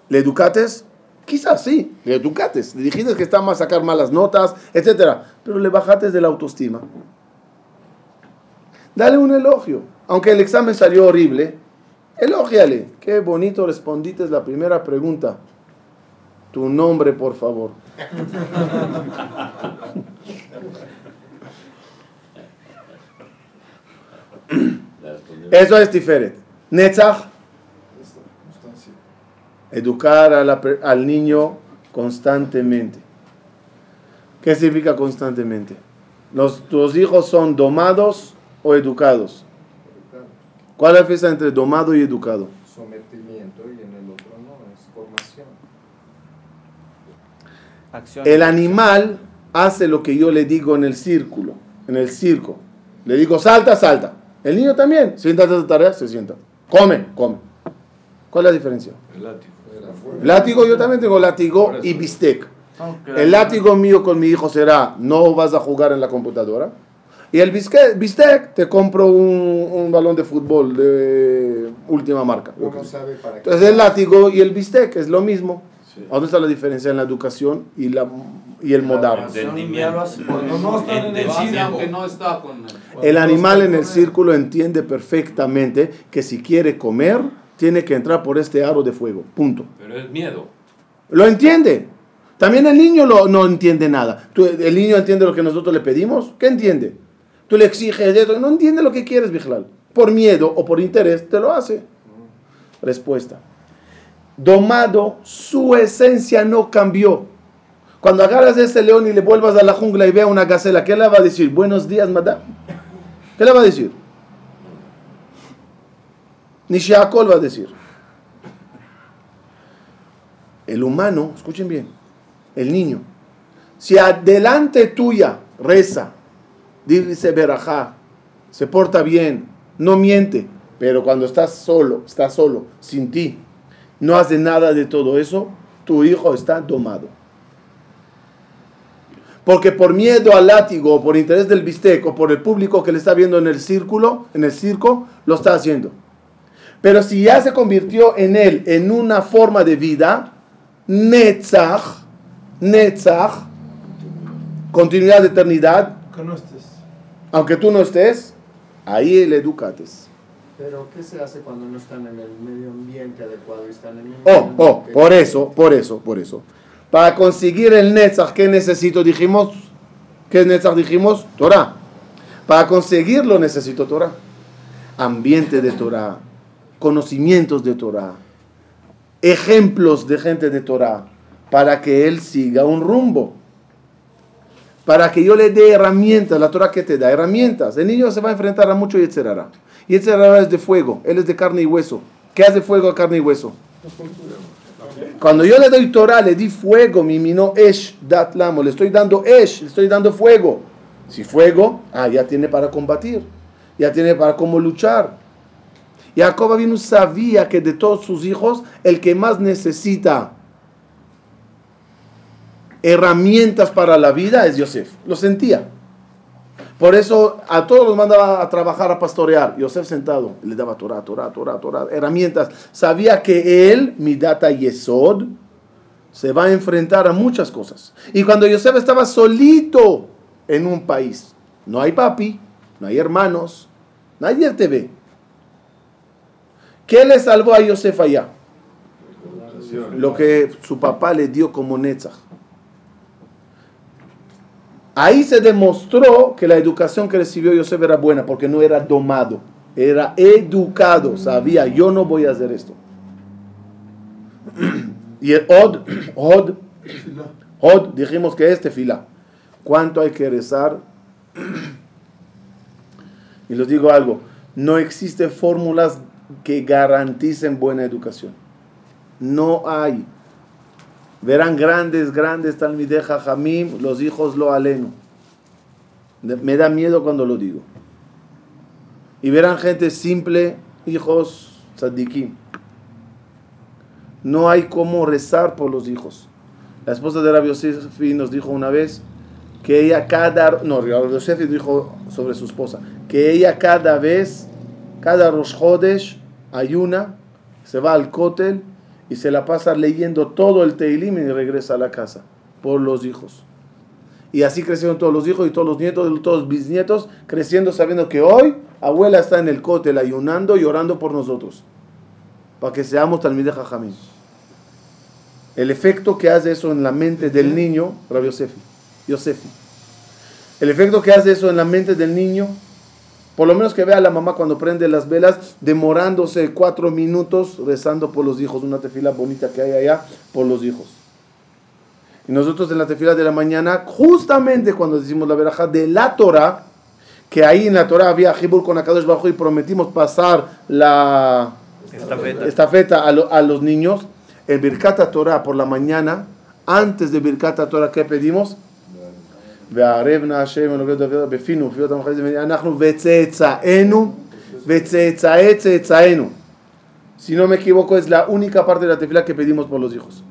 ¿le educates? Quizás sí, le educates. Le dijiste que está mal sacar malas notas, etc. Pero le bajates de la autoestima. Dale un elogio. Aunque el examen salió horrible, elógiale. Qué bonito respondiste la primera pregunta. Tu nombre, por favor. Eso es Tiferet. Netzach. Educar al niño constantemente. ¿Qué significa constantemente? Los, ¿Tus hijos son domados o educados? ¿Cuál es la diferencia entre domado y educado? Sometimiento y en el otro no, es formación. El animal hace lo que yo le digo en el círculo, en el circo. Le digo salta, salta. El niño también. Siéntate a tarea, se sienta. Come, come. ¿Cuál es la diferencia? El látigo. El látigo, yo también tengo látigo y bistec. El látigo mío con mi hijo será, no vas a jugar en la computadora. Y el bistec, te compro un, balón de fútbol de última marca. Entonces el látigo y el bistec es lo mismo. ¿Dónde está la diferencia en la educación y, la, y el modal? El animal en el círculo entiende perfectamente que si quiere comer, tiene que entrar por este aro de fuego. Punto. Pero es miedo. Lo entiende. También el niño lo, no entiende nada. ¿El niño entiende lo que nosotros le pedimos? ¿Qué entiende? Tú le exiges eso, no entiende lo que quieres, Vigilal. Por miedo o por interés, te lo hace. Respuesta domado, su esencia no cambió. Cuando agarras a ese león y le vuelvas a la jungla y vea una gacela, ¿qué le va a decir? Buenos días, madame. ¿Qué le va a decir? Ni va a decir. El humano, escuchen bien, el niño, si adelante tuya reza, dice verajá, se porta bien, no miente, pero cuando estás solo, estás solo, sin ti, no hace nada de todo eso, tu hijo está domado. Porque por miedo al látigo, por interés del bistec, o por el público que le está viendo en el círculo, en el circo, lo está haciendo. Pero si ya se convirtió en él en una forma de vida, netzach, netzach, continuidad de eternidad, aunque tú no estés, ahí le educates. Pero, ¿qué se hace cuando no están en el medio ambiente adecuado y están en Oh, oh, por eso, por eso, por eso. Para conseguir el Netzach, ¿qué necesito? Dijimos, ¿qué Netzach dijimos? Torah. Para conseguirlo necesito Torah. Ambiente de Torah, conocimientos de Torah, ejemplos de gente de Torah, para que él siga un rumbo. Para que yo le dé herramientas, la Torah que te da, herramientas. El niño se va a enfrentar a mucho y etcétera. Y ese es de fuego, él es de carne y hueso. ¿Qué hace fuego a carne y hueso? Cuando yo le doy Torah, le di fuego, mi mino esh, dat lamo, le estoy dando esh, le estoy dando fuego. Si fuego, ah, ya tiene para combatir, ya tiene para cómo luchar. Jacob vino sabía que de todos sus hijos, el que más necesita herramientas para la vida es Yosef. Lo sentía. Por eso a todos los mandaba a trabajar, a pastorear. Yosef sentado, le daba Torah, Torah, Torah, Torah, herramientas. Sabía que él, Midata Yesod, se va a enfrentar a muchas cosas. Y cuando Yosef estaba solito en un país, no hay papi, no hay hermanos, nadie te ve. ¿Qué le salvó a Yosef allá? Lo que su papá le dio como Netzach. Ahí se demostró que la educación que recibió Yosef era buena porque no era domado, era educado, sabía, yo no voy a hacer esto. Y el od, od, od, dijimos que es tefila. ¿Cuánto hay que rezar? Y les digo algo, no existen fórmulas que garanticen buena educación. No hay. Verán grandes, grandes talmideja jamim, los hijos lo aleno. Me da miedo cuando lo digo. Y verán gente simple, hijos tzadikim. No hay cómo rezar por los hijos. La esposa de Rabbi Yosef nos dijo una vez, que ella cada, no, Yosef dijo sobre su esposa, que ella cada vez, cada Rosh ayuna, se va al cótel y se la pasa leyendo todo el Teilim y regresa a la casa por los hijos. Y así crecieron todos los hijos y todos los nietos, todos los bisnietos, creciendo sabiendo que hoy abuela está en el cótel ayunando y orando por nosotros. Para que seamos de Jajamín. El efecto que hace eso en la mente del niño, Rabbi Yosefi, Yosefi. El efecto que hace eso en la mente del niño, por lo menos que vea a la mamá cuando prende las velas, demorándose cuatro minutos rezando por los hijos, una tefila bonita que hay allá por los hijos. Y nosotros en la tefila de la mañana, justamente cuando decimos la veraja de la Torah, que ahí en la Torah había Jibur con Akadosh Bajo y prometimos pasar la estafeta, a, a los niños, el Birkat Torah por la mañana, antes de Birkat Torah, ¿qué pedimos? Si no me equivoco, es la única parte de la tefila que pedimos por los hijos.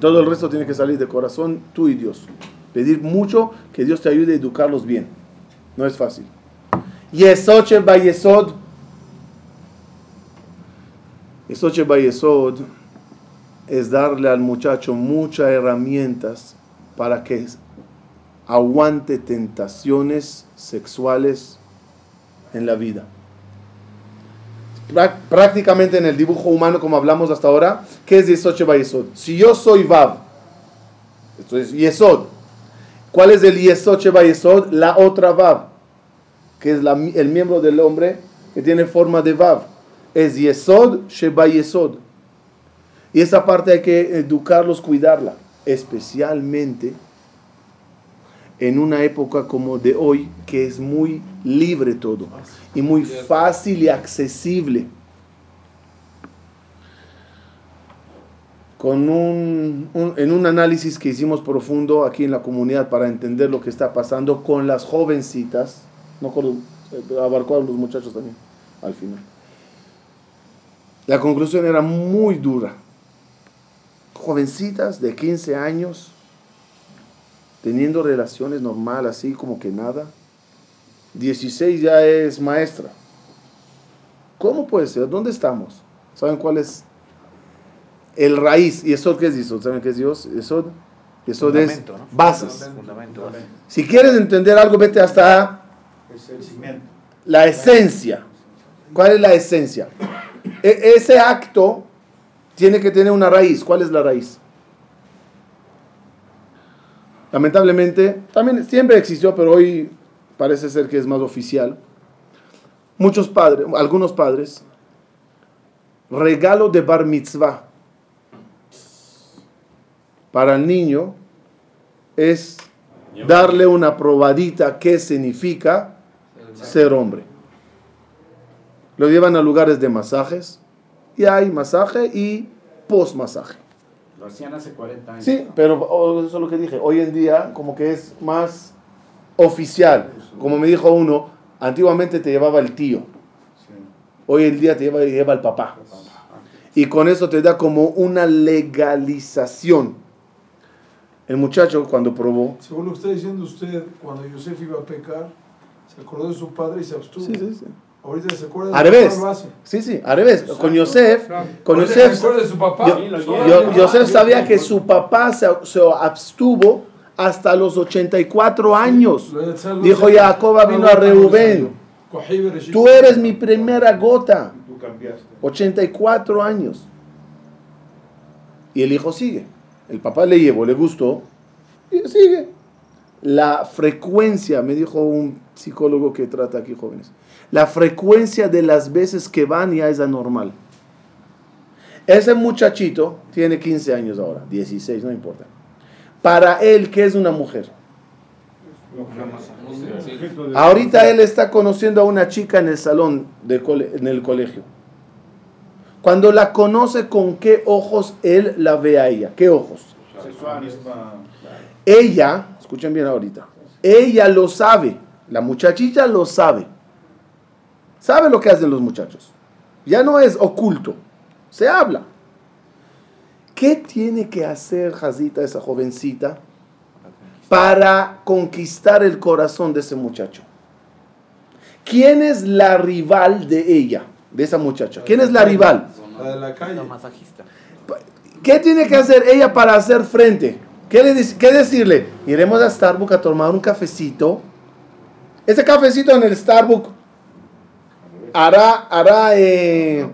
Todo el resto tiene que salir de corazón, tú y Dios. Pedir mucho que Dios te ayude a educarlos bien. No es fácil. Yesod Yesod Esoche Bayesod es darle al muchacho muchas herramientas para que aguante tentaciones sexuales en la vida. Prácticamente en el dibujo humano, como hablamos hasta ahora, ¿qué es Yesoche Bayesod? Si yo soy Vav, esto es Yesod. ¿Cuál es el Yesoche Bayesod? La otra Vav, que es el miembro del hombre que tiene forma de Vav es Yesod Sheba Yesod. Y esa parte hay que educarlos, cuidarla, especialmente en una época como de hoy, que es muy libre todo y muy fácil y accesible. Con un, en un análisis que hicimos profundo aquí en la comunidad para entender lo que está pasando con las jovencitas, no eh, abarcó a los muchachos también al final la conclusión era muy dura. Jovencitas de 15 años, teniendo relaciones normales, así como que nada. 16 ya es maestra. ¿Cómo puede ser? ¿Dónde estamos? ¿Saben cuál es el raíz? ¿Y eso qué es eso? ¿Saben qué es Dios? Eso, eso es bases. Si quieres entender algo, vete hasta la esencia. ¿Cuál es la esencia? E, ese acto tiene que tener una raíz. ¿Cuál es la raíz? Lamentablemente, también siempre existió, pero hoy parece ser que es más oficial. Muchos padres, algunos padres, regalo de bar mitzvah para el niño es darle una probadita qué significa ser hombre lo llevan a lugares de masajes y hay masaje y post-masaje. Lo hacían hace 40 años. Sí, pero oh, eso es lo que dije. Hoy en día como que es más oficial. Como me dijo uno, antiguamente te llevaba el tío. Hoy en día te lleva, lleva el papá. Y con eso te da como una legalización. El muchacho cuando probó... Según lo que está diciendo usted, cuando Yosef iba a pecar, se acordó de su padre y se abstuvo. Sí, sí, sí. Ahorita se acuerda de revés. Sí, sí, al revés. Con Yosef, con Yosef, se de su papá. Yosef sabía que su papá se, se, abstuvo hasta los 84 años. Dijo Jacob vino a Reubén. Tú eres mi primera gota. 84 años. Y el hijo sigue. El papá le llevó, le gustó. Y sigue. La frecuencia, me dijo un psicólogo que trata aquí jóvenes la frecuencia de las veces que van ya es anormal. Ese muchachito tiene 15 años ahora, 16, no importa. Para él, ¿qué es una mujer? Ahorita él está conociendo a una chica en el salón, de en el colegio. Cuando la conoce, ¿con qué ojos él la ve a ella? ¿Qué ojos? Ella, escuchen bien ahorita, ella lo sabe, la muchachita lo sabe. Sabe lo que hacen los muchachos. Ya no es oculto. Se habla. ¿Qué tiene que hacer Jazita, esa jovencita, para conquistar el corazón de ese muchacho. ¿Quién es la rival de ella, de esa muchacha? ¿Quién es la rival? La de la calle. masajista. ¿Qué tiene que hacer ella para hacer frente? ¿Qué, le, qué decirle? Iremos a Starbucks a tomar un cafecito. Ese cafecito en el Starbucks hará, hará, eh,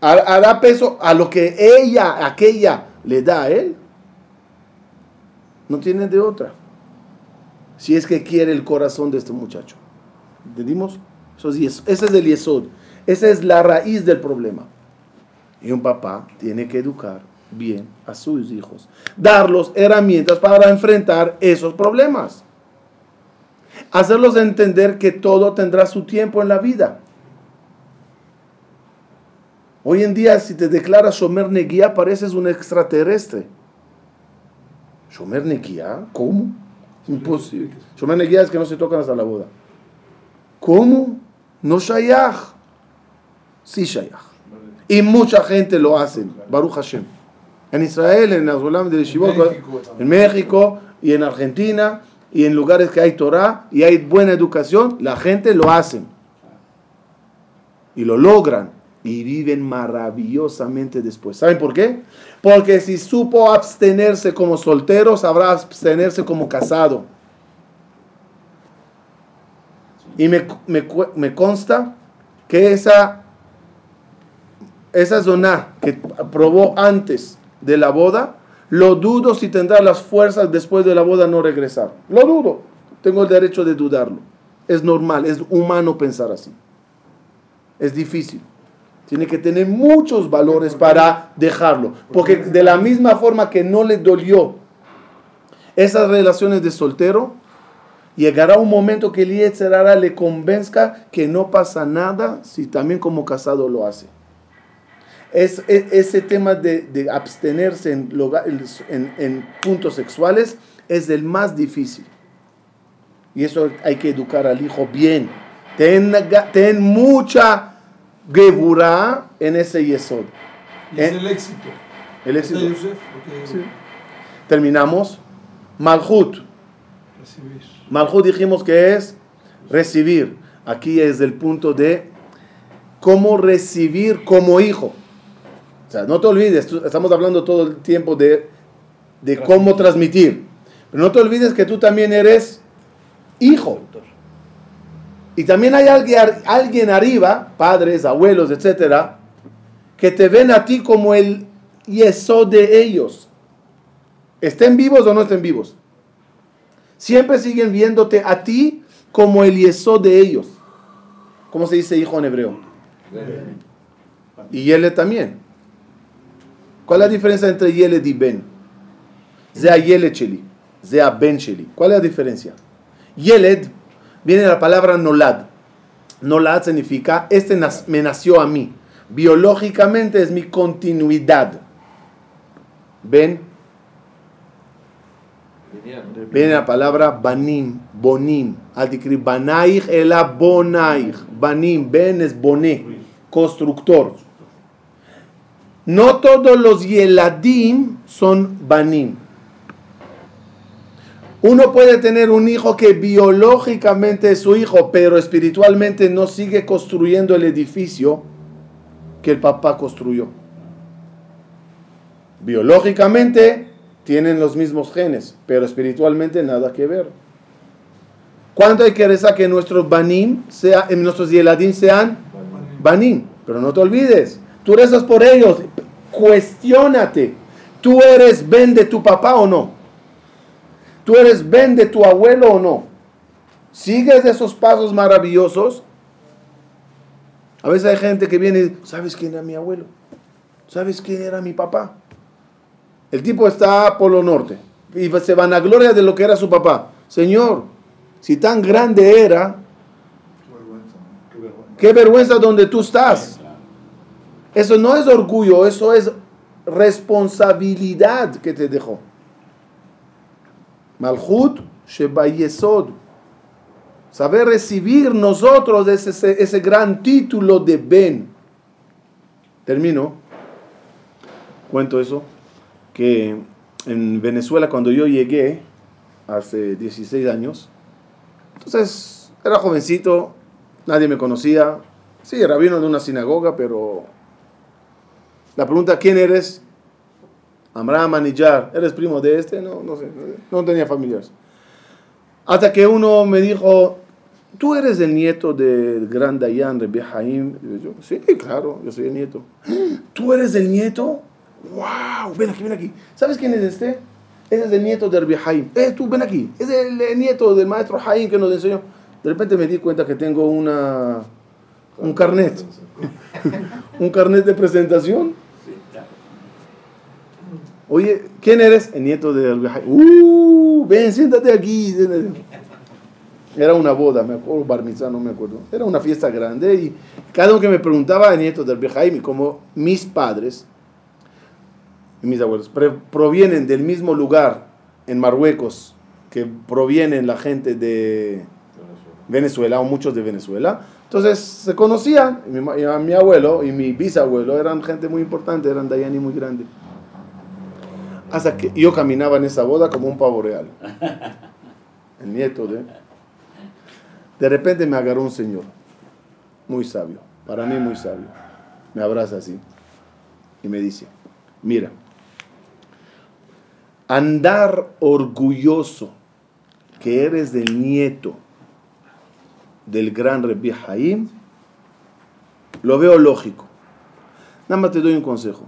hará peso a lo que ella, aquella, le da a él. No tiene de otra. Si es que quiere el corazón de este muchacho. ¿Entendimos? Eso es, ese es el yesod. Esa es la raíz del problema. Y un papá tiene que educar bien a sus hijos. Darlos herramientas para enfrentar esos problemas. Hacerlos entender que todo tendrá su tiempo en la vida. Hoy en día, si te declaras Shomer Neguía, pareces un extraterrestre. ¿Shomer Neguía? ¿Cómo? Imposible. Shomer Neguía es que no se tocan hasta la boda. ¿Cómo? No Shayach. Sí Shayach. Y mucha gente lo hace. Baruch Hashem. En Israel, en Azulam de en México y en Argentina y en lugares que hay Torah y hay buena educación, la gente lo hace. Y lo logran y viven maravillosamente después. ¿Saben por qué? Porque si supo abstenerse como soltero, sabrá abstenerse como casado. Y me, me, consta que esa, esa zona que probó antes de la boda, lo dudo si tendrá las fuerzas después de la boda no regresar. Lo dudo. Tengo el derecho de dudarlo. Es normal, es humano pensar así. Es difícil. Tiene que tener muchos valores para dejarlo. Porque de la misma forma que no le dolió esas relaciones de soltero, llegará un momento que el le convenzca que no pasa nada si también como casado lo hace. Es, ese tema de, abstenerse en, en, puntos sexuales es el más difícil. Y eso hay que educar al hijo bien. Ten, ten mucha Geburah en ese yesod. es el éxito. El éxito. Terminamos. Malhut. Recibir. Malhut dijimos que es recibir. Aquí es el punto de cómo recibir como hijo. O sea, no te olvides, estamos hablando todo el tiempo de, de cómo transmitir. Pero no te olvides que tú también eres hijo. Y también hay alguien, alguien arriba, padres, abuelos, etcétera, que te ven a ti como el yeso de ellos. Estén vivos o no estén vivos. Siempre siguen viéndote a ti como el yeso de ellos. ¿Cómo se dice hijo en hebreo? Y Yele también. ¿Cuál es la diferencia entre Yele y Ben? Zea Yele Cheli, Zea Ben Cheli. ¿Cuál es la diferencia? Yeled viene la palabra nolad. Nolad significa, este me nació a mí. Biológicamente es mi continuidad. ¿Ven? Viene la palabra banim, bonim. Al decir banaich bonaich. Banim, ben es boné, constructor. No todos los yeladim son banim. Uno puede tener un hijo que biológicamente es su hijo, pero espiritualmente no sigue construyendo el edificio que el papá construyó. Biológicamente tienen los mismos genes, pero espiritualmente nada que ver. ¿Cuánto hay que rezar que nuestros banim, sea, nuestros yeladim sean banim? Pero no te olvides, tú rezas por ellos, cuestiónate. ¿Tú eres ben de tu papá o no? ¿Tú eres ben de tu abuelo o no? ¿Sigues esos pasos maravillosos? A veces hay gente que viene y ¿sabes quién era mi abuelo? ¿Sabes quién era mi papá? El tipo está a Polo Norte y se van a gloria de lo que era su papá. Señor, si tan grande era, qué vergüenza donde tú estás. Eso no es orgullo, eso es responsabilidad que te dejó. Malchut Shebayesod. Saber recibir nosotros ese, ese gran título de Ben. Termino. Cuento eso. Que en Venezuela cuando yo llegué, hace 16 años. Entonces, era jovencito, nadie me conocía. Sí, rabino de una sinagoga, pero la pregunta, ¿quién eres? Amram Anillar, ¿eres primo de este? No, no sé, no tenía familiares. Hasta que uno me dijo, ¿tú eres el nieto del gran Dayan, Haim? yo, sí, claro, yo soy el nieto. ¿Tú eres el nieto? ¡Wow! Ven aquí, ven aquí. ¿Sabes quién es este? Ese es el nieto de Rebbe Haim. Eh, tú, ven aquí. Es el, nieto del maestro Haim que nos enseñó. De repente me di cuenta que tengo una, un carnet. <laughs> un carnet de presentación. Oye, ¿quién eres? El nieto de Haim. ¡Uh! Ven, siéntate aquí. Era una boda, me acuerdo, bar no me acuerdo. Era una fiesta grande y cada uno que me preguntaba, el nieto del y como mis padres mis abuelos, provienen del mismo lugar en Marruecos que provienen la gente de Venezuela o muchos de Venezuela. Entonces se conocían, mi, mi abuelo y mi bisabuelo eran gente muy importante, eran Dayani muy grande. Hasta que yo caminaba en esa boda como un pavo real. <laughs> El nieto de... De repente me agarró un señor, muy sabio, para mí muy sabio. Me abraza así y me dice, mira, andar orgulloso que eres del nieto del gran Rebbe Haim, lo veo lógico. Nada más te doy un consejo.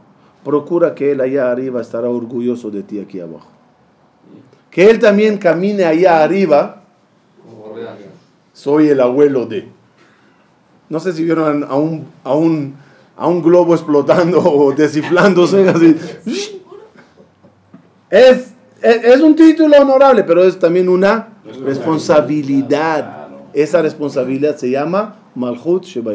Procura que él allá arriba estará orgulloso de ti aquí abajo. Que él también camine allá arriba. Soy el abuelo de. No sé si vieron a un, a un, a un globo explotando o desciflándose <laughs> así. Es, es, un título honorable, pero es también una responsabilidad. Esa responsabilidad se llama Malchut Sheba